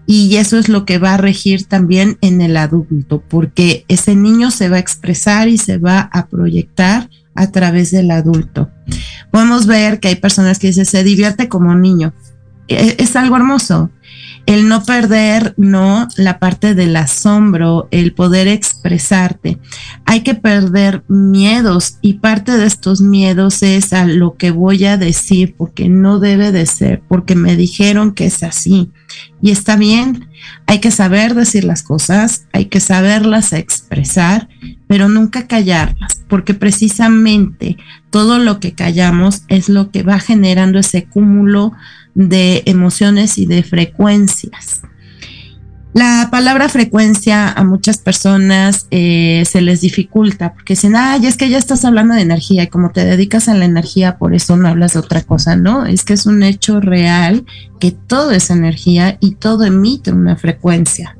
Y eso es lo que va a regir también en el adulto, porque ese niño se va a expresar y se va a proyectar a través del adulto. Podemos ver que hay personas que dicen, se divierte como niño. E-, es algo hermoso, el no perder, no la parte del asombro, el poder expresarte. Hay que perder miedos y parte de estos miedos es a lo que voy a decir porque no debe de ser, porque me dijeron que es así. Y está bien, hay que saber decir las cosas, hay que saberlas expresar, pero nunca callarlas, porque precisamente todo lo que callamos es lo que va generando ese cúmulo de emociones y de frecuencias. La palabra frecuencia a muchas personas eh, se les dificulta porque dicen, ay, es que ya estás hablando de energía y como te dedicas a la energía, por eso no hablas de otra cosa, ¿no? Es que es un hecho real que todo es energía y todo emite una frecuencia.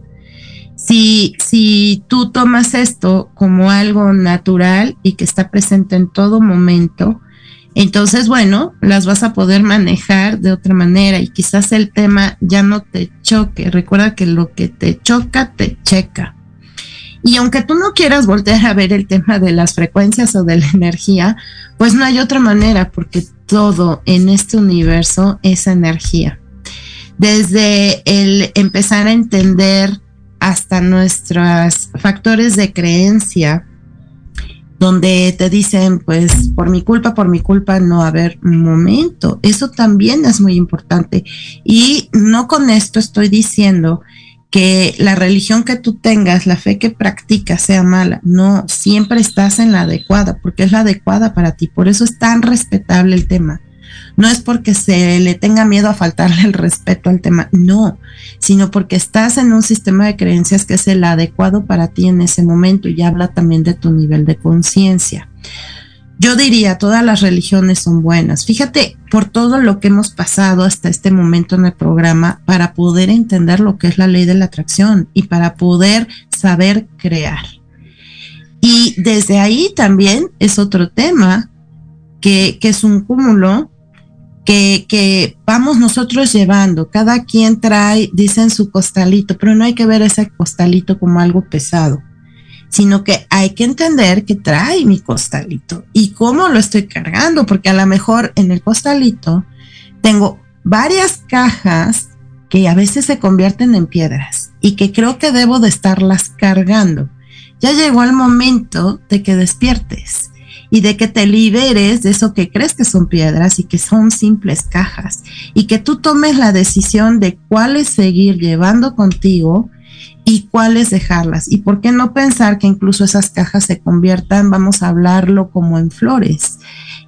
Si, si tú tomas esto como algo natural y que está presente en todo momento, entonces, bueno, las vas a poder manejar de otra manera y quizás el tema ya no te choque. Recuerda que lo que te choca, te checa. Y aunque tú no quieras voltear a ver el tema de las frecuencias o de la energía, pues no hay otra manera porque todo en este universo es energía. Desde el empezar a entender hasta nuestros factores de creencia, donde te dicen, pues por mi culpa, por mi culpa, no haber momento. Eso también es muy importante. Y no con esto estoy diciendo que la religión que tú tengas, la fe que practicas sea mala. No, siempre estás en la adecuada, porque es la adecuada para ti. Por eso es tan respetable el tema. No es porque se le tenga miedo a faltarle el respeto al tema, no, sino porque estás en un sistema de creencias que es el adecuado para ti en ese momento y habla también de tu nivel de conciencia. Yo diría, todas las religiones son buenas. Fíjate por todo lo que hemos pasado hasta este momento en el programa para poder entender lo que es la ley de la atracción y para poder saber crear. Y desde ahí también es otro tema que, es un cúmulo que, vamos nosotros llevando. Cada quien trae, dicen su costalito, pero no hay que ver ese costalito como algo pesado sino que hay que entender que trae mi costalito y cómo lo estoy cargando, porque a lo mejor en el costalito tengo varias cajas que a veces se convierten en piedras y que creo que debo de estarlas cargando. Ya llegó el momento de que despiertes y de que te liberes de eso que crees que son piedras y que son simples cajas y que tú tomes la decisión de cuáles seguir llevando contigo y cuáles dejarlas. Y por qué no pensar que incluso esas cajas se conviertan, vamos a hablarlo como en flores,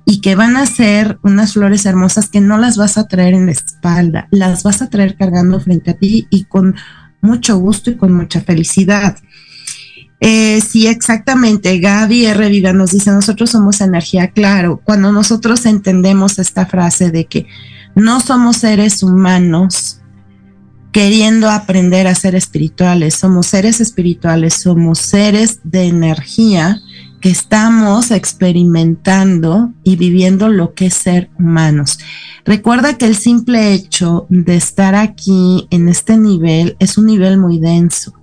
y que van a ser unas flores hermosas que no las vas a traer en la espalda, las vas a traer cargando frente a ti y con mucho gusto y con mucha felicidad. Eh, sí, exactamente. Gaby R. Viva nos dice, nosotros somos energía, claro. Cuando nosotros entendemos esta frase de que no somos seres humanos, queriendo aprender a ser espirituales. Somos seres espirituales, somos seres de energía que estamos experimentando y viviendo lo que es ser humanos. Recuerda que el simple hecho de estar aquí en este nivel es un nivel muy denso.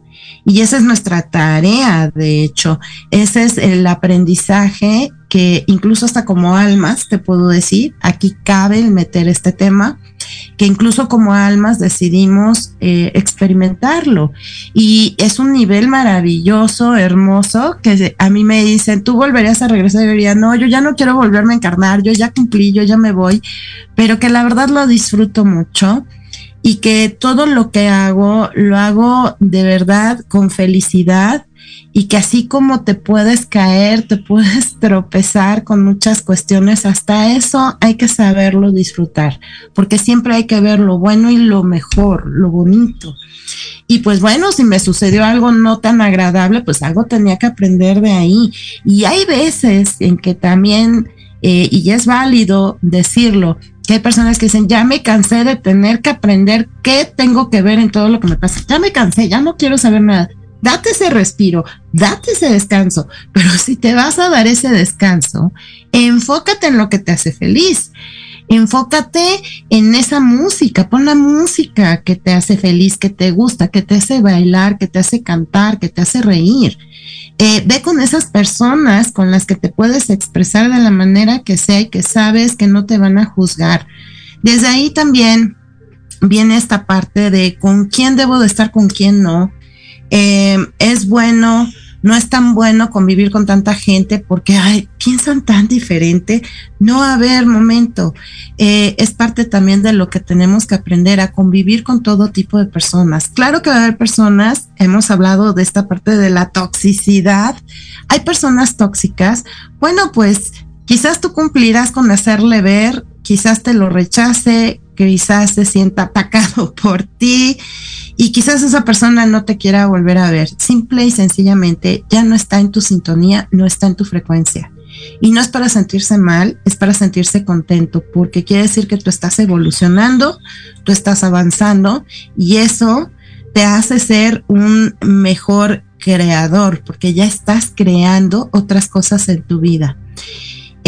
Y esa es nuestra tarea, de hecho. Ese es el aprendizaje que incluso hasta como almas, te puedo decir, aquí cabe el meter este tema, que incluso como almas decidimos eh, experimentarlo. Y es un nivel maravilloso, hermoso, que a mí me dicen, tú volverías a regresar y diría, no, yo ya no quiero volverme a encarnar, yo ya cumplí, yo ya me voy, pero que la verdad lo disfruto mucho y que todo lo que hago lo hago de verdad con felicidad y que así como te puedes caer, te puedes tropezar con muchas cuestiones, hasta eso hay que saberlo disfrutar, porque siempre hay que ver lo bueno y lo mejor, lo bonito. Y pues bueno, si me sucedió algo no tan agradable, pues algo tenía que aprender de ahí. Y hay veces en que también, eh, y es válido decirlo, que hay personas que dicen, ya me cansé de tener que aprender qué tengo que ver en todo lo que me pasa. Ya me cansé, ya no quiero saber nada date ese respiro, date ese descanso, pero si te vas a dar ese descanso, enfócate en lo que te hace feliz. Enfócate en esa música, pon la música que te hace feliz, que te gusta, que te hace bailar, que te hace cantar, que te hace reír. Eh, ve con esas personas con las que te puedes expresar de la manera que sea y que sabes que no te van a juzgar. Desde ahí también viene esta parte de con quién debo de estar, con quién no eh, es bueno, no es tan bueno convivir con tanta gente porque piensan tan diferente. No, a ver, momento, eh, es parte también de lo que tenemos que aprender a convivir con todo tipo de personas. Claro que va a haber personas, hemos hablado de esta parte de la toxicidad. Hay personas tóxicas. Bueno, pues quizás tú cumplirás con hacerle ver, quizás te lo rechace, quizás se sienta atacado por ti y quizás esa persona no te quiera volver a ver. Simple y sencillamente ya no está en tu sintonía, no está en tu frecuencia. Y no es para sentirse mal, es para sentirse contento, porque quiere decir que tú estás evolucionando, tú estás avanzando y eso te hace ser un mejor creador, porque ya estás creando otras cosas en tu vida.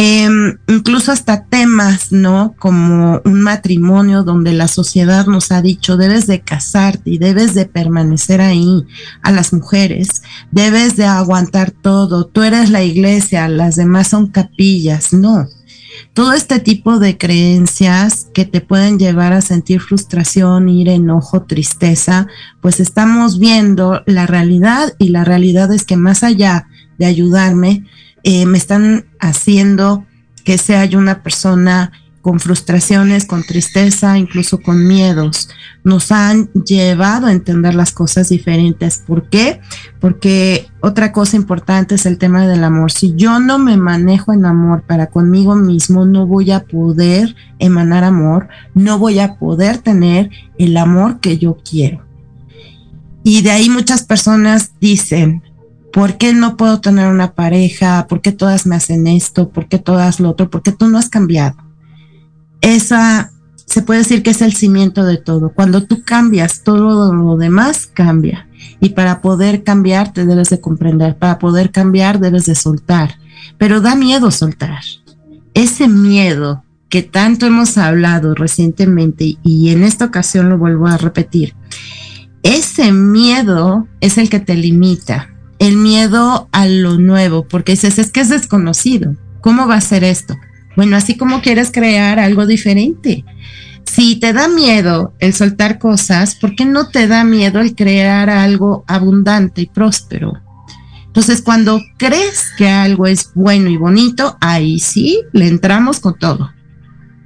Em, incluso hasta temas, ¿no? Como un matrimonio donde la sociedad nos ha dicho, debes de casarte y debes de permanecer ahí a las mujeres, debes de aguantar todo, tú eres la iglesia, las demás son capillas, no. Todo este tipo de creencias que te pueden llevar a sentir frustración, ir, enojo, tristeza, pues estamos viendo la realidad y la realidad es que más allá de ayudarme, eh, me están haciendo que sea una persona con frustraciones, con tristeza, incluso con miedos. Nos han llevado a entender las cosas diferentes. ¿Por qué? Porque otra cosa importante es el tema del amor. Si yo no me manejo en amor para conmigo mismo, no voy a poder emanar amor, no voy a poder tener el amor que yo quiero. Y de ahí muchas personas dicen, ¿por qué no puedo tener una pareja? ¿Por qué todas me hacen esto? ¿Por qué todas lo otro? ¿Por qué tú no has cambiado? esa se puede decir que es el cimiento de todo. Cuando tú cambias, todo lo demás cambia. Y para poder cambiar, te debes de comprender. Para poder cambiar, debes de soltar. Pero da miedo soltar. Ese miedo que tanto hemos hablado recientemente y en esta ocasión lo vuelvo a repetir. Ese miedo es el que te limita. El miedo a lo nuevo, porque dices, es que es desconocido. ¿Cómo va a ser esto? Bueno, así como quieres crear algo diferente. Si te da miedo el soltar cosas, ¿por qué no te da miedo el crear algo abundante y próspero? Entonces, cuando crees que algo es bueno y bonito, ahí sí le entramos con todo.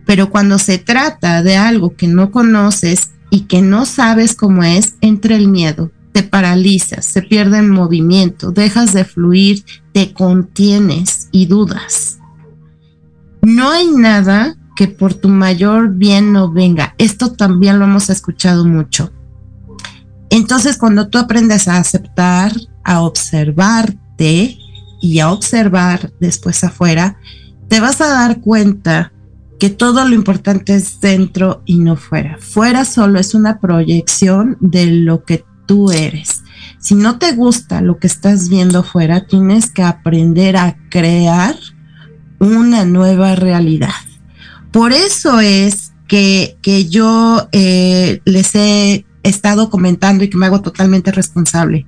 Pero cuando se trata de algo que no conoces y que no sabes cómo es, entra el miedo, te paralizas, se pierde el movimiento, dejas de fluir, te contienes y dudas. No hay nada que por tu mayor bien no venga. Esto también lo hemos escuchado mucho. Entonces, cuando tú aprendes a aceptar, a observarte y a observar después afuera, te vas a dar cuenta que todo lo importante es dentro y no fuera. Fuera solo es una proyección de lo que tú eres. Si no te gusta lo que estás viendo fuera, tienes que aprender a crear una nueva realidad. Por eso es que, que yo eh, les he estado comentando y que me hago totalmente responsable.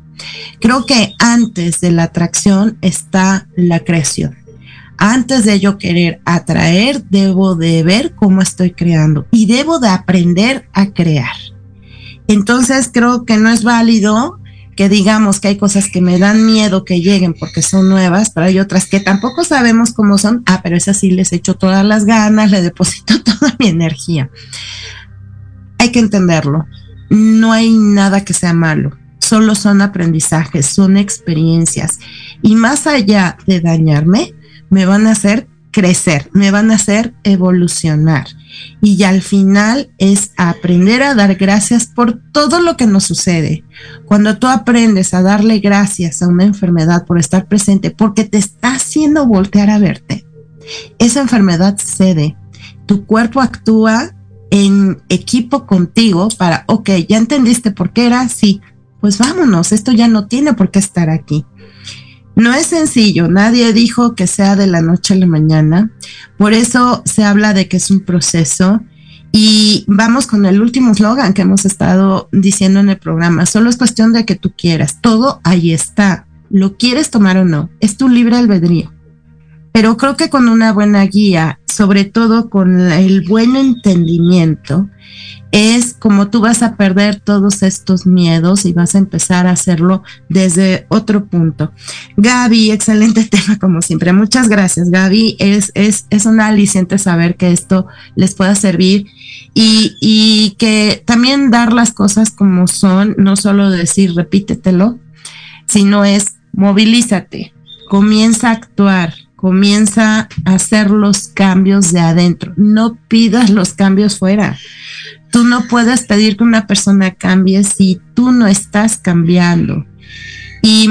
Creo que antes de la atracción está la creación. Antes de yo querer atraer, debo de ver cómo estoy creando y debo de aprender a crear. Entonces creo que no es válido que digamos que hay cosas que me dan miedo que lleguen porque son nuevas, pero hay otras que tampoco sabemos cómo son. Ah, pero esas sí les echo todas las ganas, le deposito toda mi energía. Hay que entenderlo. No hay nada que sea malo. Solo son aprendizajes, son experiencias. Y más allá de dañarme, me van a hacer crecer, me van a hacer evolucionar. Y al final es aprender a dar gracias por todo lo que nos sucede. Cuando tú aprendes a darle gracias a una enfermedad por estar presente, porque te está haciendo voltear a verte, esa enfermedad cede. Tu cuerpo actúa en equipo contigo para, ok, ya entendiste por qué era así, pues vámonos, esto ya no tiene por qué estar aquí. No es sencillo, nadie dijo que sea de la noche a la mañana, por eso se habla de que es un proceso y vamos con el último eslogan que hemos estado diciendo en el programa, solo es cuestión de que tú quieras, todo ahí está, lo quieres tomar o no, es tu libre albedrío. Pero creo que con una buena guía, sobre todo con el buen entendimiento, es como tú vas a perder todos estos miedos y vas a empezar a hacerlo desde otro punto. Gaby, excelente tema como siempre. Muchas gracias, Gaby. Es, es, es una aliciente saber que esto les pueda servir y, y que también dar las cosas como son, no solo decir repítetelo, sino es movilízate, comienza a actuar, comienza a hacer los cambios de adentro. No pidas los cambios fuera. Tú no puedes pedir que una persona cambie si tú no estás cambiando. Y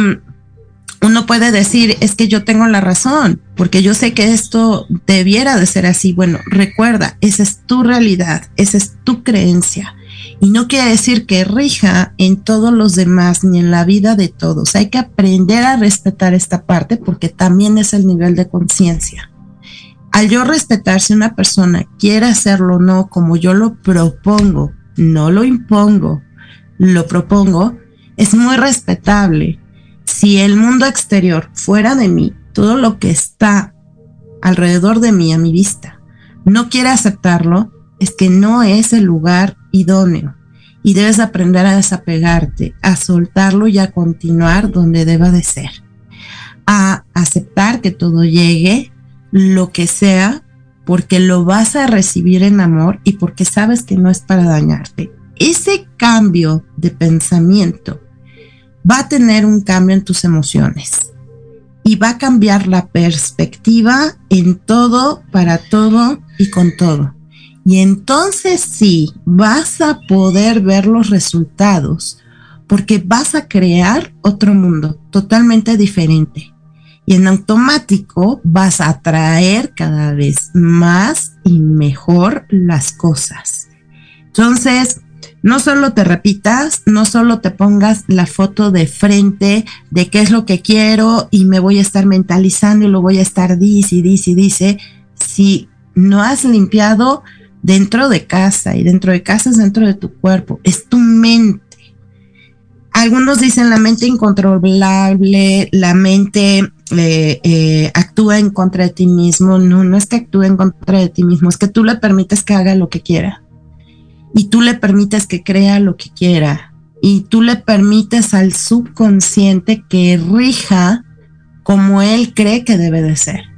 uno puede decir, es que yo tengo la razón, porque yo sé que esto debiera de ser así. Bueno, recuerda, esa es tu realidad, esa es tu creencia. Y no quiere decir que rija en todos los demás ni en la vida de todos. Hay que aprender a respetar esta parte porque también es el nivel de conciencia al yo respetar si una persona quiere hacerlo o no como yo lo propongo, no lo impongo, lo propongo, es muy respetable. Si el mundo exterior fuera de mí, todo lo que está alrededor de mí a mi vista, no quiere aceptarlo, es que no es el lugar idóneo. Y debes aprender a desapegarte, a soltarlo y a continuar donde deba de ser. A aceptar que todo llegue lo que sea porque lo vas a recibir en amor y porque sabes que no es para dañarte. Ese cambio de pensamiento va a tener un cambio en tus emociones y va a cambiar la perspectiva en todo, para todo y con todo. Y entonces sí, vas a poder ver los resultados porque vas a crear otro mundo totalmente diferente. Y en automático vas a atraer cada vez más y mejor las cosas. Entonces, no solo te repitas, no solo te pongas la foto de frente de qué es lo que quiero y me voy a estar mentalizando y lo voy a estar dice y dice y dice, si no has limpiado dentro de casa y dentro de casa es dentro de tu cuerpo, es tu mente. Algunos dicen la mente incontrolable, la mente eh, eh, actúa en contra de ti mismo. No, no es que actúe en contra de ti mismo, es que tú le permites que haga lo que quiera y tú le permites que crea lo que quiera y tú le permites al subconsciente que rija como él cree que debe de ser.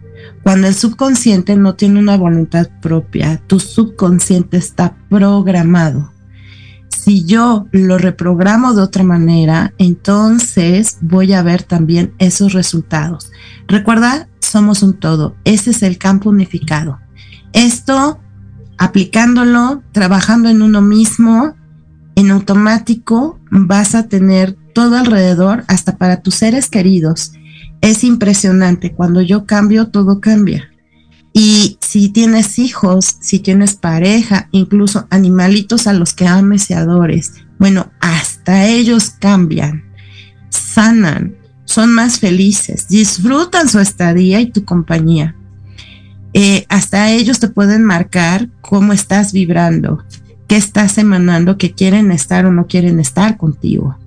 Cuando el subconsciente no tiene una voluntad propia, tu subconsciente está programado. Si yo lo reprogramo de otra manera, entonces voy a ver también esos resultados. Recuerda, somos un todo. Ese es el campo unificado. Esto aplicándolo, trabajando en uno mismo, en automático vas a tener todo alrededor, hasta para tus seres queridos. Es impresionante, cuando yo cambio, todo cambia. Y si tienes hijos, si tienes pareja, incluso animalitos a los que ames y adores, bueno, hasta ellos cambian, sanan, son más felices, disfrutan su estadía y tu compañía. Eh, hasta ellos te pueden marcar cómo estás vibrando, qué estás emanando, que quieren estar o no quieren estar contigo.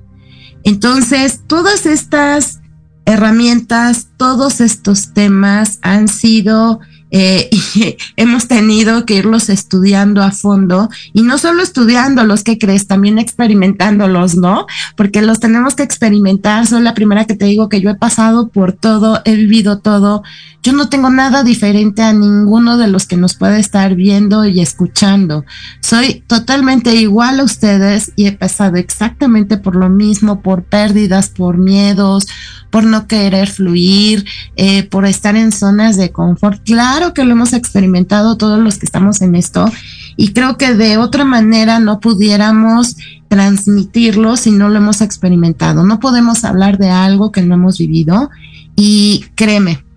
Entonces, todas estas herramientas, todos estos temas han sido eh, hemos tenido que irlos estudiando a fondo y no solo estudiándolos, ¿qué crees? También experimentándolos, ¿no? Porque los tenemos que experimentar. Soy la primera que te digo que yo he pasado por todo, he vivido todo. Yo no tengo nada diferente a ninguno de los que nos puede estar viendo y escuchando. Soy totalmente igual a ustedes y he pasado exactamente por lo mismo, por pérdidas, por miedos, por no querer fluir, eh, por estar en zonas de confort. Claro que lo hemos experimentado todos los que estamos en esto y creo que de otra manera no pudiéramos transmitirlo si no lo hemos experimentado. No podemos hablar de algo que no hemos vivido y créeme,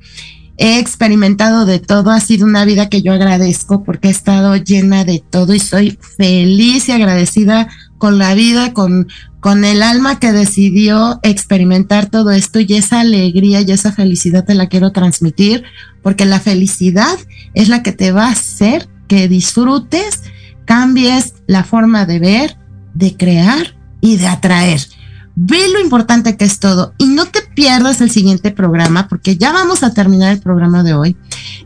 he experimentado de todo, ha sido una vida que yo agradezco porque he estado llena de todo y soy feliz y agradecida con la vida, con, con el alma que decidió experimentar todo esto y esa alegría y esa felicidad te la quiero transmitir, porque la felicidad es la que te va a hacer que disfrutes, cambies la forma de ver, de crear y de atraer. Ve lo importante que es todo y no te pierdas el siguiente programa porque ya vamos a terminar el programa de hoy.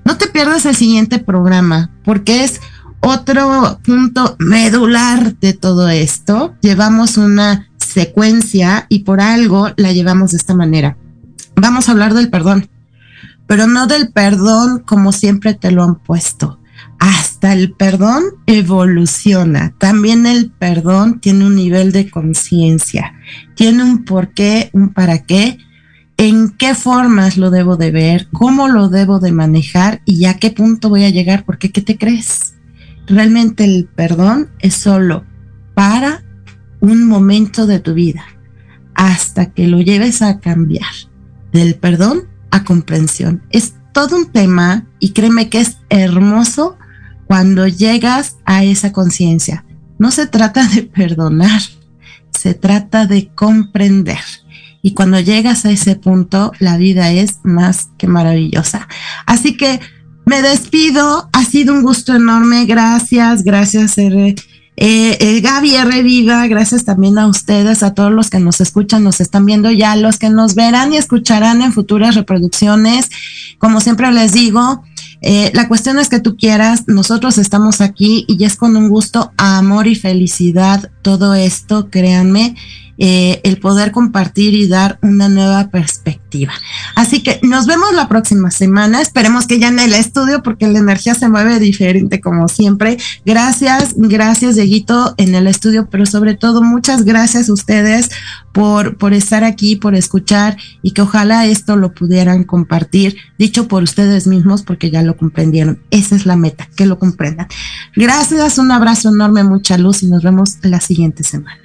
No te pierdas el siguiente programa porque es otro punto medular de todo esto, llevamos una secuencia y por algo la llevamos de esta manera. Vamos a hablar del perdón, pero no del perdón como siempre te lo han puesto. Hasta el perdón evoluciona. También el perdón tiene un nivel de conciencia, tiene un por qué, un para qué, en qué formas lo debo de ver, cómo lo debo de manejar y a qué punto voy a llegar, porque ¿qué te crees? realmente el perdón es solo para un momento de tu vida, hasta que lo lleves a cambiar del perdón a comprensión. Es todo un tema y créeme que es hermoso cuando llegas a esa conciencia. No se trata de perdonar, se trata de comprender. Y cuando llegas a ese punto, la vida es más que maravillosa. Así que me despido, ha sido un gusto enorme, gracias, gracias R. Eh, eh, Gaby R. Viva, gracias también a ustedes, a todos los que nos escuchan, nos están viendo ya, los que nos verán y escucharán en futuras reproducciones. Como siempre les digo, eh, la cuestión es que tú quieras, nosotros estamos aquí y es con un gusto, amor y felicidad todo esto, créanme. Eh, el poder compartir y dar una nueva perspectiva. Así que nos vemos la próxima semana. Esperemos que ya en el estudio, porque la energía se mueve diferente como siempre. Gracias, gracias, Dieguito, en el estudio, pero sobre todo muchas gracias a ustedes por, por estar aquí, por escuchar y que ojalá esto lo pudieran compartir, dicho por ustedes mismos, porque ya lo comprendieron. Esa es la meta, que lo comprendan. Gracias, un abrazo enorme, mucha luz y nos vemos la siguiente semana.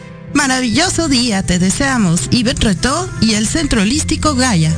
Maravilloso día te deseamos, Ivette Retó y el Centro Holístico Gaia.